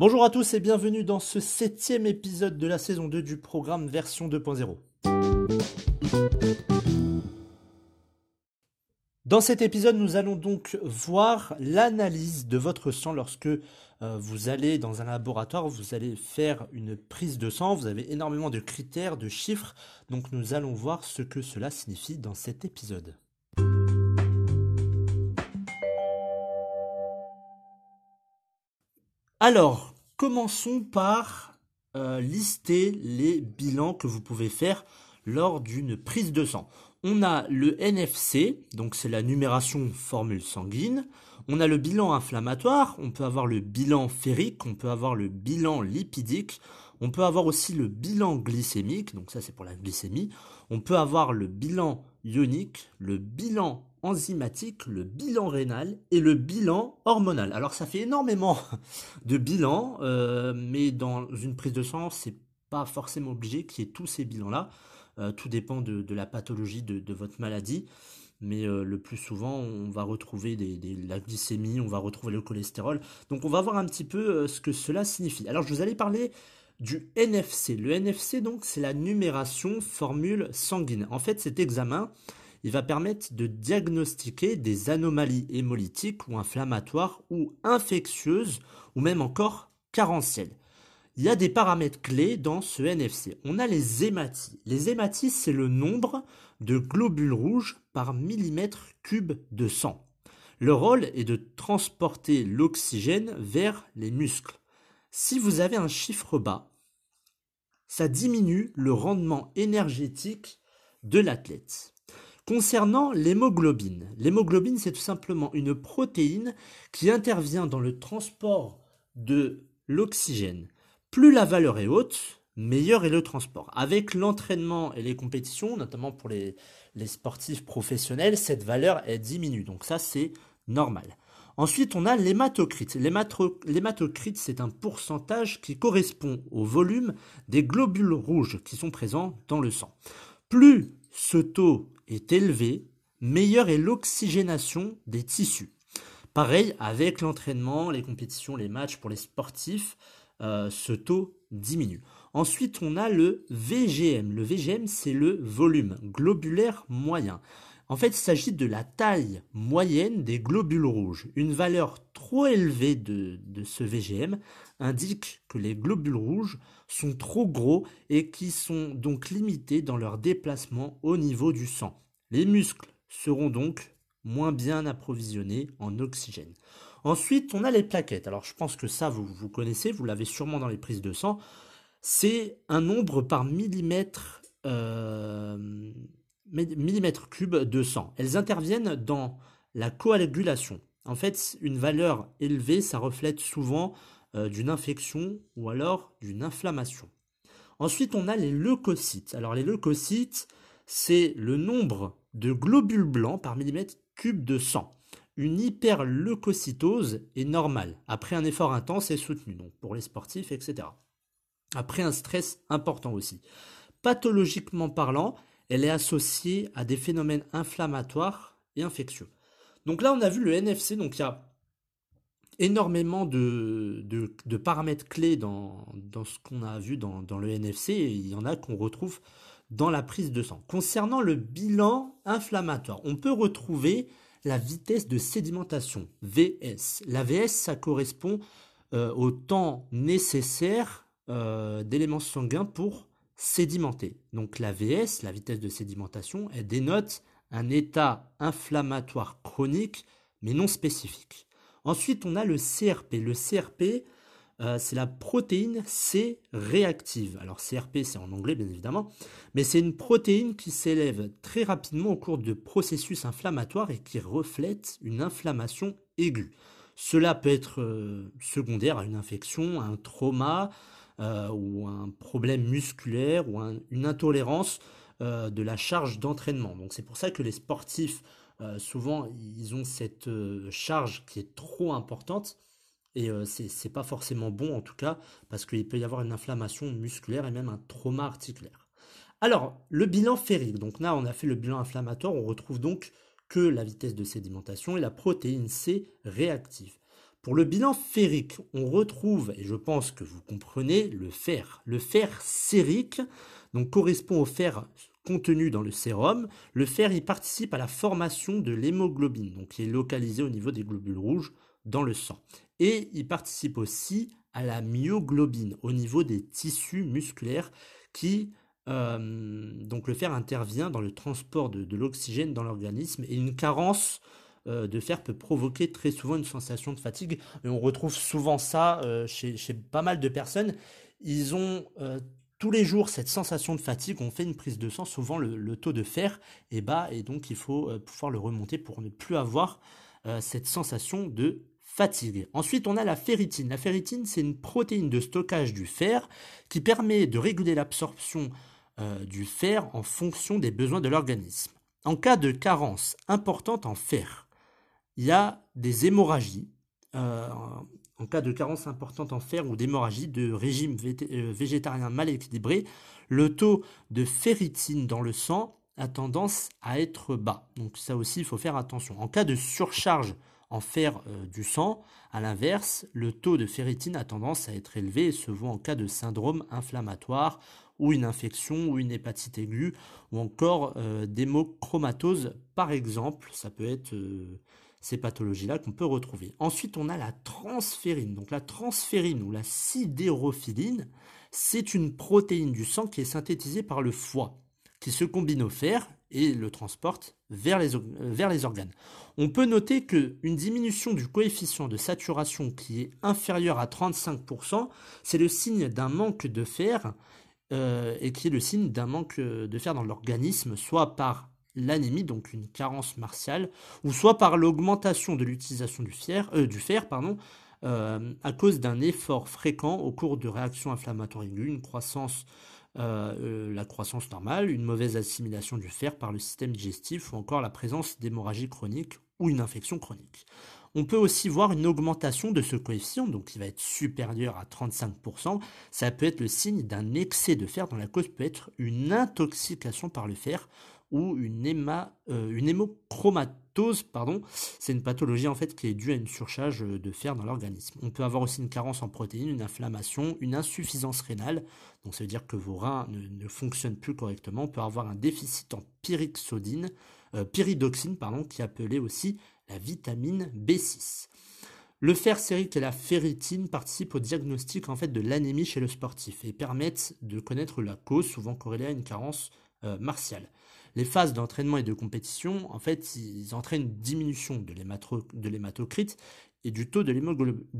Bonjour à tous et bienvenue dans ce septième épisode de la saison 2 du programme version 2.0. Dans cet épisode, nous allons donc voir l'analyse de votre sang lorsque euh, vous allez dans un laboratoire, vous allez faire une prise de sang, vous avez énormément de critères, de chiffres, donc nous allons voir ce que cela signifie dans cet épisode. Alors, commençons par euh, lister les bilans que vous pouvez faire lors d'une prise de sang. On a le NFC, donc c'est la numération formule sanguine. On a le bilan inflammatoire, on peut avoir le bilan ferrique, on peut avoir le bilan lipidique, on peut avoir aussi le bilan glycémique, donc ça c'est pour la glycémie. On peut avoir le bilan ionique, le bilan enzymatique, le bilan rénal et le bilan hormonal. Alors ça fait énormément de bilans, euh, mais dans une prise de sang, c'est pas forcément obligé qu'il y ait tous ces bilans-là. Euh, tout dépend de, la pathologie de, votre maladie. Mais euh, le plus souvent, on va retrouver la glycémie, on va retrouver le cholestérol. Donc on va voir un petit peu ce que cela signifie. Alors je vous allais parler du NFC. Le NFC, donc, c'est la numération formule sanguine. En fait, cet examen, il va permettre de diagnostiquer des anomalies hémolytiques ou inflammatoires ou infectieuses ou même encore carentielles. Il y a des paramètres clés dans ce NFC. On a les hématies. Les hématies, c'est le nombre de globules rouges par millimètre cube de sang. Le rôle est de transporter l'oxygène vers les muscles. Si vous avez un chiffre bas, ça diminue le rendement énergétique de l'athlète. Concernant l'hémoglobine, l'hémoglobine c'est tout simplement une protéine qui intervient dans le transport de l'oxygène. Plus la valeur est haute, meilleur est le transport. Avec l'entraînement et les compétitions, notamment pour les, sportifs professionnels, cette valeur est diminue. Donc ça c'est normal. Ensuite, on a l'hématocrite. L'hématocrite, c'est un pourcentage qui correspond au volume des globules rouges qui sont présents dans le sang. Plus ce taux est élevé, meilleure est l'oxygénation des tissus. Pareil avec l'entraînement, les compétitions, les matchs pour les sportifs, euh, ce taux diminue. Ensuite, on a le VGM. Le VGM, c'est le volume globulaire moyen. En fait, il s'agit de la taille moyenne des globules rouges. Une valeur trop élevée de, ce VGM indique que les globules rouges sont trop gros et qui sont donc limités dans leur déplacement au niveau du sang. Les muscles seront donc moins bien approvisionnés en oxygène. Ensuite, on a les plaquettes. Alors, je pense que ça, vous, connaissez, vous l'avez sûrement dans les prises de sang. C'est un nombre par millimètre euh, millimètres cubes de sang. Elles interviennent dans la coagulation. En fait, une valeur élevée, ça reflète souvent euh, d'une infection ou alors d'une inflammation. Ensuite, on a les leucocytes. Alors les leucocytes, c'est le nombre de globules blancs par millimètre cube de sang. Une hyperleucocytose est normale après un effort intense et soutenu, donc pour les sportifs, etc. Après un stress important aussi. Pathologiquement parlant, elle est associée à des phénomènes inflammatoires et infectieux. Donc là, on a vu le NFC, donc il y a énormément de, paramètres clés dans, ce qu'on a vu dans, dans, le NFC, et il y en a qu'on retrouve dans la prise de sang. Concernant le bilan inflammatoire, on peut retrouver la vitesse de sédimentation, VS. La VS, ça correspond euh, au temps nécessaire euh, d'éléments sanguins pour sédimenter. Donc la VS, la vitesse de sédimentation, elle dénote un état inflammatoire chronique mais non spécifique. Ensuite, on a le CRP. Le CRP, euh, c'est la protéine C réactive. Alors CRP, c'est en anglais bien évidemment, mais c'est une protéine qui s'élève très rapidement au cours de processus inflammatoires et qui reflète une inflammation aiguë. Cela peut être euh, secondaire à une infection, à un trauma, euh, ou un problème musculaire ou une intolérance euh, de la charge d'entraînement. Donc c'est pour ça que les sportifs, euh, souvent, ils ont cette charge qui est trop importante. Et c'est pas forcément bon en tout cas, parce qu'il peut y avoir une inflammation musculaire et même un trauma articulaire. Alors, le bilan ferrique. Donc là, on a fait le bilan inflammatoire. On retrouve donc que la vitesse de sédimentation et la protéine C réactive. Pour le bilan ferrique, on retrouve, et je pense que vous comprenez, le fer. Le fer sérique donc, correspond au fer contenu dans le sérum. Le fer y participe à la formation de l'hémoglobine, donc qui est localisé au niveau des globules rouges dans le sang. Et il participe aussi à la myoglobine au niveau des tissus musculaires qui euh, donc le fer intervient dans le transport de, l'oxygène dans l'organisme et une carence euh, de fer peut provoquer très souvent une sensation de fatigue. Et on retrouve souvent ça euh, chez, pas mal de personnes. Ils ont tous les jours cette sensation de fatigue. On fait une prise de sang, souvent le, taux de fer est bas et donc il faut pouvoir le remonter pour ne plus avoir cette sensation de fatigue. Ensuite, on a la ferritine. La ferritine, c'est une protéine de stockage du fer qui permet de réguler l'absorption euh, du fer en fonction des besoins de l'organisme. En cas de carence importante en fer, il y a des hémorragies. Euh, en cas de carence importante en fer ou d'hémorragie de régime euh, végétarien mal équilibré, le taux de ferritine dans le sang a tendance à être bas. Donc ça aussi, il faut faire attention. En cas de surcharge en fer du sang, à l'inverse, le taux de ferritine a tendance à être élevé et se voit en cas de syndrome inflammatoire ou une infection ou une hépatite aiguë ou encore euh, d'hémochromatose par exemple. Ça peut être euh, ces pathologies-là qu'on peut retrouver. Ensuite, on a la transférine. Donc la transférine ou la sidérophiline, c'est une protéine du sang qui est synthétisée par le foie, qui se combine au fer et le transporte vers les, euh, vers les organes. On peut noter qu'une diminution du coefficient de saturation qui est inférieur à 35%, c'est le signe d'un manque de fer euh, et qui est le signe d'un manque euh, de fer dans l'organisme, soit par l'anémie, donc une carence martiale, ou soit par l'augmentation de l'utilisation du, euh, du, fer pardon, à cause d'un effort fréquent au cours de réactions inflammatoires aiguës, une croissance, la croissance normale, une mauvaise assimilation du fer par le système digestif, ou encore la présence d'hémorragie chronique ou une infection chronique. On peut aussi voir une augmentation de ce coefficient, donc qui va être supérieur à 35%. Ça peut être le signe d'un excès de fer dont la cause peut être une intoxication par le fer ou une, euh, une hémochromatose. Pardon. C'est une pathologie en fait qui est due à une surcharge de fer dans l'organisme. On peut avoir aussi une carence en protéines, une inflammation, une insuffisance rénale. Donc ça veut dire que vos reins ne, fonctionnent plus correctement. On peut avoir un déficit en pyridoxine, euh, pyridoxine pardon, qui est appelé aussi la vitamine B6. Le fer sérique et la ferritine participent au diagnostic en fait de l'anémie chez le sportif et permettent de connaître la cause souvent corrélée à une carence euh, martiale. Les phases d'entraînement et de compétition, en fait, ils entraînent une diminution de l'hématocrite et du taux de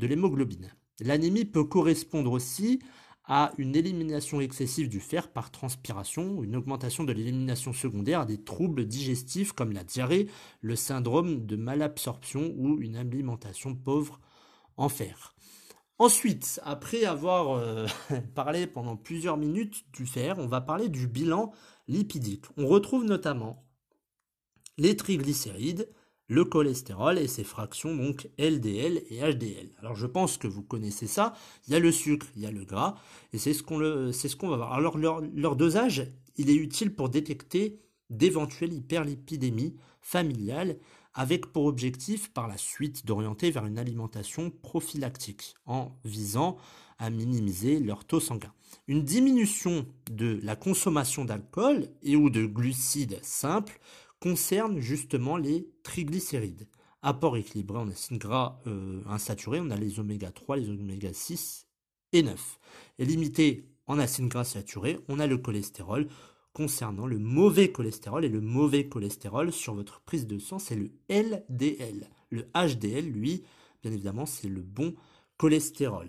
l'hémoglobine. L'anémie peut correspondre aussi à une élimination excessive du fer par transpiration une augmentation de l'élimination secondaire des troubles digestifs comme la diarrhée, le syndrome de malabsorption ou une alimentation pauvre en fer. Ensuite, après avoir euh, parlé pendant plusieurs minutes du fer, on va parler du bilan lipidique. On retrouve notamment les triglycérides, le cholestérol et ses fractions, donc LDL et HDL. Alors je pense que vous connaissez ça, il y a le sucre, il y a le gras, et c'est ce qu'on va voir. Alors leur, dosage, il est utile pour détecter d'éventuelles hyperlipidémies familiales, avec pour objectif par la suite d'orienter vers une alimentation prophylactique, en visant à minimiser leur taux sanguin. Une diminution de la consommation d'alcool et ou de glucides simples concerne justement les triglycérides. Apport équilibré en acides gras euh, insaturés, on a les oméga 3, les oméga 6 et 9. Et limité en acides gras saturés, on a le cholestérol. Concernant le mauvais cholestérol et le mauvais cholestérol sur votre prise de sang, c'est le LDL. Le HDL, lui, bien évidemment, c'est le bon cholestérol.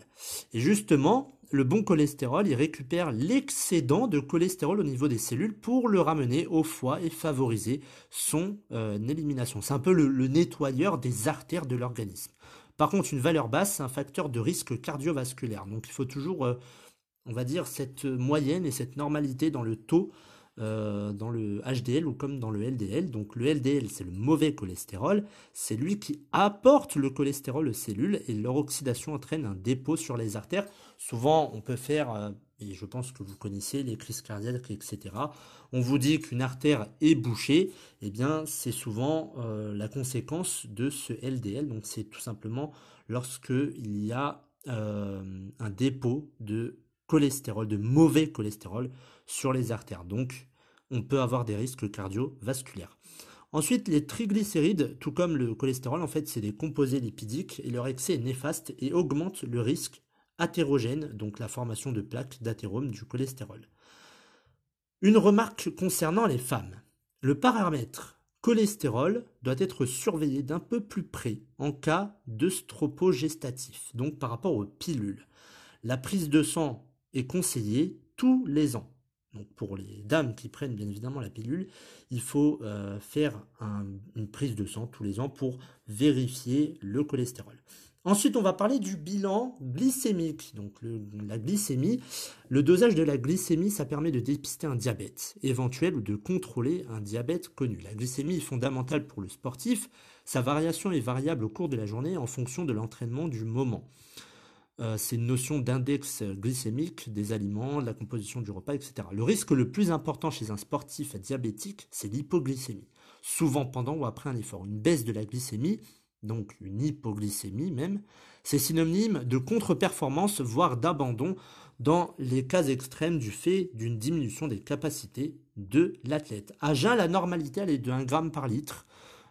Et justement, le bon cholestérol, il récupère l'excédent de cholestérol au niveau des cellules pour le ramener au foie et favoriser son euh, élimination. C'est un peu le, nettoyeur des artères de l'organisme. Par contre, une valeur basse, c'est un facteur de risque cardiovasculaire. Donc il faut toujours, euh, on va dire, cette moyenne et cette normalité dans le taux euh, dans le HDL ou comme dans le LDL. Donc le LDL, c'est le mauvais cholestérol. C'est lui qui apporte le cholestérol aux cellules et leur oxydation entraîne un dépôt sur les artères. Souvent, on peut faire euh, et je pense que vous connaissez les crises cardiaques, etc. On vous dit qu'une artère est bouchée, eh bien c'est souvent euh, la conséquence de ce LDL. Donc c'est tout simplement lorsque il y a un dépôt de cholestérol, de mauvais cholestérol sur les artères. Donc on peut avoir des risques cardiovasculaires. Ensuite, les triglycérides, tout comme le cholestérol, en fait, c'est des composés lipidiques et leur excès est néfaste et augmente le risque athérogène, donc la formation de plaques d'athérome du cholestérol. Une remarque concernant les femmes. Le paramètre cholestérol doit être surveillé d'un peu plus près en cas d'œstropogestatif, donc par rapport aux pilules. La prise de sang est conseillée tous les ans. Donc pour les dames qui prennent bien évidemment la pilule, il faut euh, faire une prise de sang tous les ans pour vérifier le cholestérol. Ensuite, on va parler du bilan glycémique. Donc, la glycémie, le dosage de la glycémie, ça permet de dépister un diabète éventuel ou de contrôler un diabète connu. La glycémie est fondamentale pour le sportif. Sa variation est variable au cours de la journée en fonction de l'entraînement du moment. Euh, c'est une notion d'index glycémique des aliments, de la composition du repas, etc. Le risque le plus important chez un sportif diabétique, c'est l'hypoglycémie. Souvent pendant ou après un effort. Une baisse de la glycémie donc une hypoglycémie même, c'est synonyme de contre-performance, voire d'abandon dans les cas extrêmes du fait d'une diminution des capacités de l'athlète. À jeun, la normalité elle est de 1 g par litre,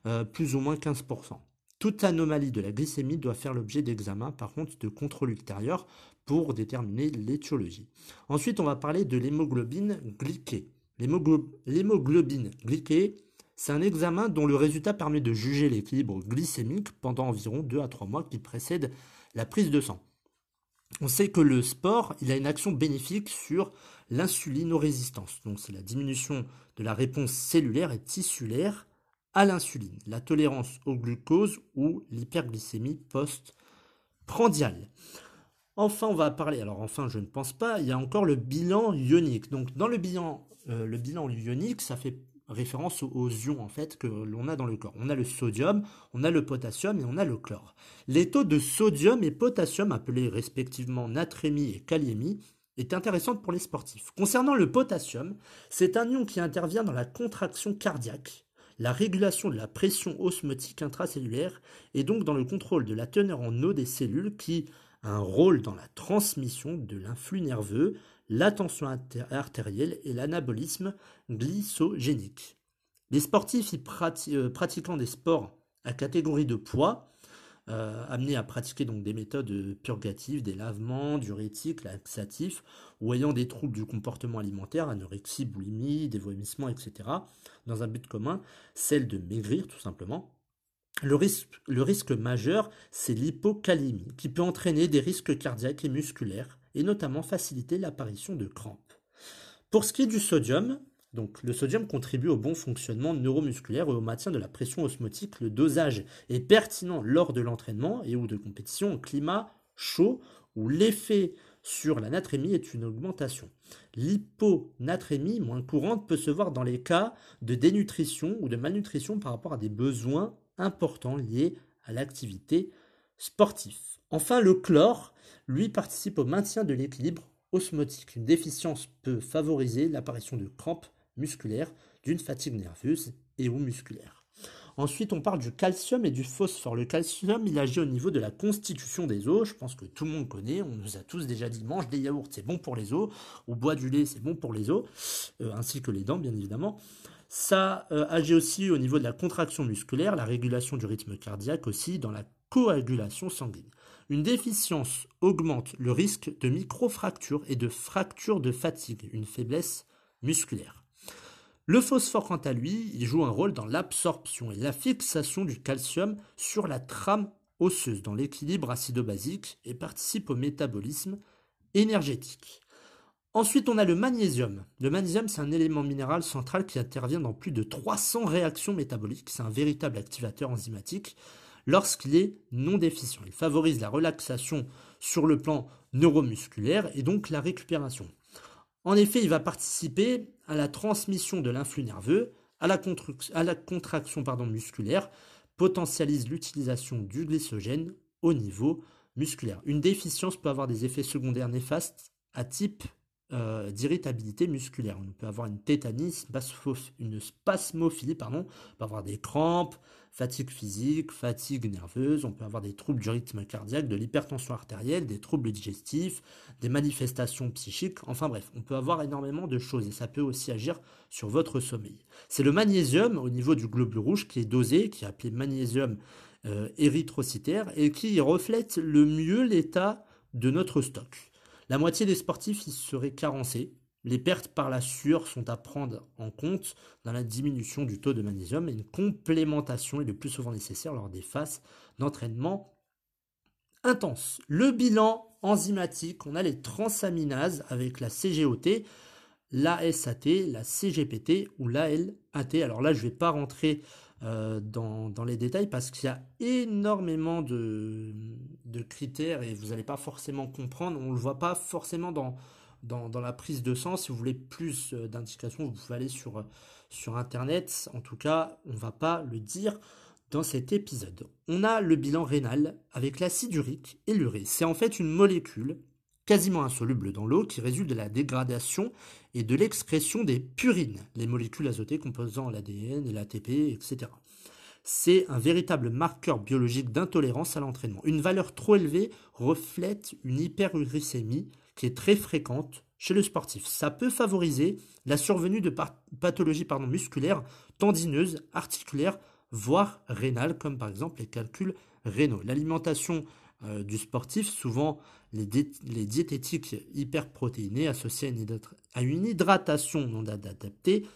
euh, plus ou moins 15%. Toute anomalie de la glycémie doit faire l'objet d'examen, par contre, de contrôle ultérieur pour déterminer l'étiologie. Ensuite, on va parler de l'hémoglobine glyquée. L'hémoglobine glyquée c'est un examen dont le résultat permet de juger l'équilibre glycémique pendant environ 2 à 3 mois qui précèdent la prise de sang. On sait que le sport, il a une action bénéfique sur l'insulinorésistance. Donc c'est la diminution de la réponse cellulaire et tissulaire à l'insuline, la tolérance au glucose ou l'hyperglycémie post-prandiale. Enfin, on va parler, alors enfin je ne pense pas, il y a encore le bilan ionique. Donc dans le bilan, euh, le bilan ionique, ça fait référence aux ions en fait que l'on a dans le corps. On a le sodium, on a le potassium et on a le chlore. Les taux de sodium et potassium, appelés respectivement natrémie et kaliémie, est intéressante pour les sportifs. Concernant le potassium, c'est un ion qui intervient dans la contraction cardiaque, la régulation de la pression osmotique intracellulaire et donc dans le contrôle de la teneur en eau des cellules qui a un rôle dans la transmission de l'influx nerveux, la tension artérielle et l'anabolisme glycogénique. Les sportifs euh, pratiquant des sports à catégorie de poids, euh, amenés à pratiquer donc des méthodes purgatives, des lavements, diurétiques, laxatifs, ou ayant des troubles du comportement alimentaire, anorexie, boulimie, des vomissements, etc., dans un but commun, celle de maigrir tout simplement. Le risque, majeur, c'est l'hypocalémie, qui peut entraîner des risques cardiaques et musculaires, et notamment faciliter l'apparition de crampes. Pour ce qui est du sodium, donc le sodium contribue au bon fonctionnement neuromusculaire et au maintien de la pression osmotique. Le dosage est pertinent lors de l'entraînement et ou de compétition en climat chaud où l'effet sur la natrémie est une augmentation. L'hyponatrémie moins courante peut se voir dans les cas de dénutrition ou de malnutrition par rapport à des besoins importants liés à l'activité sportive. Enfin, le chlore lui participe au maintien de l'équilibre osmotique. Une déficience peut favoriser l'apparition de crampes musculaires, d'une fatigue nerveuse et ou musculaire. Ensuite, on parle du calcium et du phosphore. Le calcium, il agit au niveau de la constitution des os. Je pense que tout le monde connaît. On nous a tous déjà dit mange des yaourts, c'est bon pour les os. Ou bois du lait, c'est bon pour les os, euh, ainsi que les dents, bien évidemment. Ça euh, agit aussi au niveau de la contraction musculaire, la régulation du rythme cardiaque aussi, dans la coagulation sanguine. Une déficience augmente le risque de microfractures et de fractures de fatigue, une faiblesse musculaire. Le phosphore, quant à lui, il joue un rôle dans l'absorption et la fixation du calcium sur la trame osseuse, dans l'équilibre acido-basique et participe au métabolisme énergétique. Ensuite, on a le magnésium. Le magnésium, c'est un élément minéral central qui intervient dans plus de 300 réactions métaboliques. C'est un véritable activateur enzymatique lorsqu'il est non déficient. Il favorise la relaxation sur le plan neuromusculaire et donc la récupération. En effet, il va participer à la transmission de l'influx nerveux, à la, contraction musculaire, potentialise l'utilisation du glycogène au niveau musculaire. Une déficience peut avoir des effets secondaires néfastes à type euh, d'irritabilité musculaire. On peut avoir une tétanie, une spasmophilie, pardon, on peut avoir des crampes, fatigue physique, fatigue nerveuse, on peut avoir des troubles du rythme cardiaque, de l'hypertension artérielle, des troubles digestifs, des manifestations psychiques, enfin bref, on peut avoir énormément de choses et ça peut aussi agir sur votre sommeil. C'est le magnésium au niveau du globule rouge qui est dosé, qui est appelé magnésium euh, érythrocytaire et qui reflète le mieux l'état de notre stock. La moitié des sportifs y seraient carencés. Les pertes par la sueur sont à prendre en compte dans la diminution du taux de magnésium et une complémentation est le plus souvent nécessaire lors des phases d'entraînement intense. Le bilan enzymatique, on a les transaminases avec la CGOT, la SAT, la CGPT ou la LAT. Alors là, je ne vais pas rentrer euh, dans, les détails parce qu'il y a énormément de, critères et vous n'allez pas forcément comprendre. On ne le voit pas forcément dans, dans, la prise de sang. Si vous voulez plus euh, d'indications, vous pouvez aller sur, sur Internet. En tout cas, on ne va pas le dire dans cet épisode. On a le bilan rénal avec l'acide urique et l'urée. C'est en fait une molécule quasiment insoluble dans l'eau qui résulte de la dégradation et de l'excrétion des purines, les molécules azotées composant l'ADN l'ATP, etc. C'est un véritable marqueur biologique d'intolérance à l'entraînement. Une valeur trop élevée reflète une hyperuricémie qui est très fréquente chez le sportif. Ça peut favoriser la survenue de pathologies musculaires, tendineuses, articulaires, voire rénales, comme par exemple les calculs rénaux. L'alimentation euh, du sportif, souvent les, diététiques hyperprotéinées associées à une, hydratation non adaptée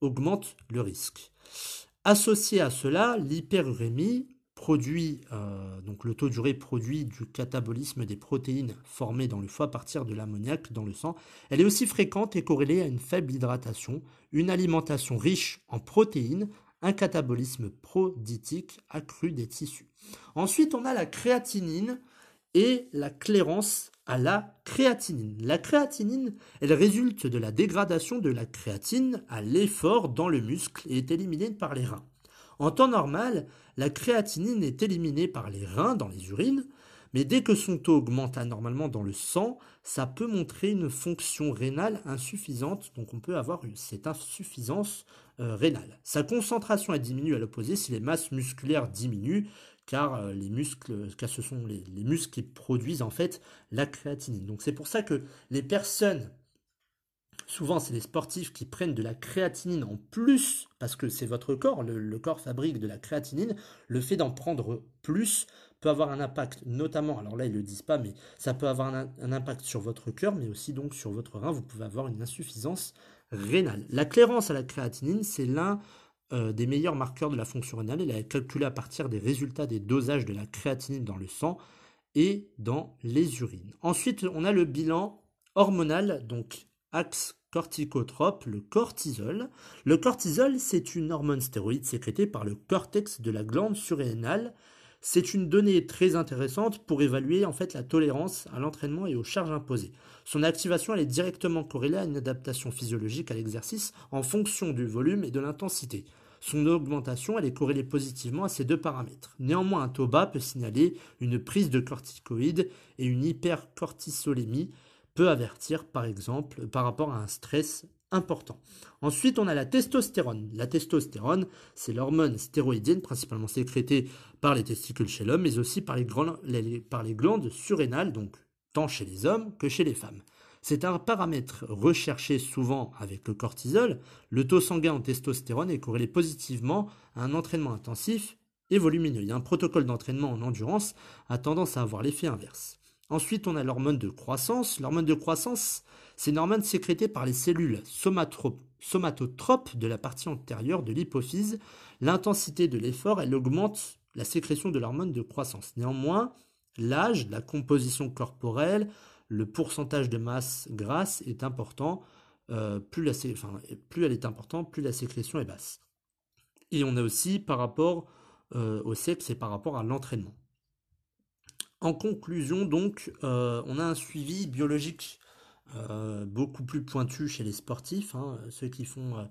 augmentent le risque. Associé à cela, l'hyperurémie produit, euh, donc le taux d'urée produit du catabolisme des protéines formées dans le foie à partir de l'ammoniac dans le sang, elle est aussi fréquente et corrélée à une faible hydratation, une alimentation riche en protéines, un catabolisme proditique accru des tissus. Ensuite, on a la créatinine et la clairance à la créatinine. La créatinine, elle résulte de la dégradation de la créatine à l'effort dans le muscle et est éliminée par les reins. En temps normal, la créatinine est éliminée par les reins dans les urines, mais dès que son taux augmente anormalement dans le sang, ça peut montrer une fonction rénale insuffisante, donc on peut avoir cette insuffisance euh, rénale. Sa concentration est diminue à l'opposé si les masses musculaires diminuent, car euh, les muscles, car ce sont les, muscles qui produisent en fait la créatinine. Donc c'est pour ça que les personnes Souvent, c'est les sportifs qui prennent de la créatinine en plus, parce que c'est votre corps, le, corps fabrique de la créatinine. Le fait d'en prendre plus peut avoir un impact, notamment, alors là ils ne le disent pas, mais ça peut avoir un, impact sur votre cœur, mais aussi donc sur votre rein. Vous pouvez avoir une insuffisance rénale. La clairance à la créatinine, c'est l'un euh, des meilleurs marqueurs de la fonction rénale. Elle est calculée à partir des résultats des dosages de la créatinine dans le sang et dans les urines. Ensuite, on a le bilan hormonal, donc axe corticotrope, le cortisol. Le cortisol, c'est une hormone stéroïde sécrétée par le cortex de la glande surrénale. C'est une donnée très intéressante pour évaluer en fait la tolérance à l'entraînement et aux charges imposées. Son activation est directement corrélée à une adaptation physiologique à l'exercice en fonction du volume et de l'intensité. Son augmentation est corrélée positivement à ces deux paramètres. Néanmoins, un taux bas peut signaler une prise de corticoïdes et une hypercortisolémie avertir par exemple par rapport à un stress important. Ensuite, on a la testostérone. La testostérone, c'est l'hormone stéroïdienne principalement sécrétée par les testicules chez l'homme, mais aussi par les, glandes surrénales, donc tant chez les hommes que chez les femmes. C'est un paramètre recherché souvent avec le cortisol. Le taux sanguin en testostérone est corrélé positivement à un entraînement intensif et volumineux. un protocole d'entraînement en endurance a tendance à avoir l'effet inverse. Ensuite, on a l'hormone de croissance. L'hormone de croissance, c'est une hormone sécrétée par les cellules somatotropes de la partie antérieure de l'hypophyse. L'intensité de l'effort, elle augmente la sécrétion de l'hormone de croissance. Néanmoins, l'âge, la composition corporelle, le pourcentage de masse grasse est important. Euh, plus, elle est importante, plus la sécrétion est basse. Et on a aussi par rapport euh, au sexe et par rapport à l'entraînement. En conclusion, donc, euh, on a un suivi biologique beaucoup plus pointu chez les sportifs, hein, ceux qui font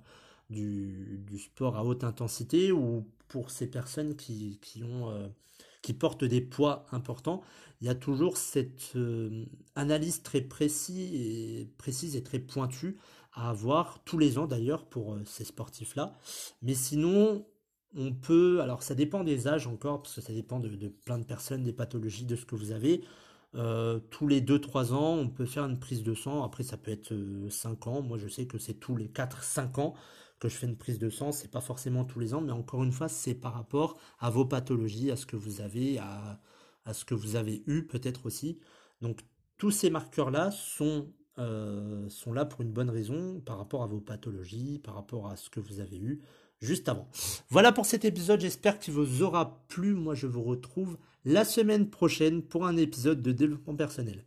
du, sport à haute intensité ou pour ces personnes qui, portent des poids importants, il y a toujours cette euh, analyse très précise et, très pointue à avoir tous les ans d'ailleurs pour euh, ces sportifs-là. Mais sinon, on peut, alors ça dépend des âges encore, parce que ça dépend de, plein de personnes, des pathologies, de ce que vous avez. Euh, tous les 2-3 ans, on peut faire une prise de sang. Après, ça peut être 5 ans. Moi, je sais que c'est tous les 4-5 ans que je fais une prise de sang. C'est pas forcément tous les ans, mais encore une fois, c'est par rapport à vos pathologies, à ce que vous avez, à, ce que vous avez eu peut-être aussi. Donc, tous ces marqueurs-là euh, sont là pour une bonne raison par rapport à vos pathologies, par rapport à ce que vous avez eu juste avant. Voilà pour cet épisode, j'espère qu'il vous aura plu. Moi, je vous retrouve la semaine prochaine pour un épisode de développement personnel.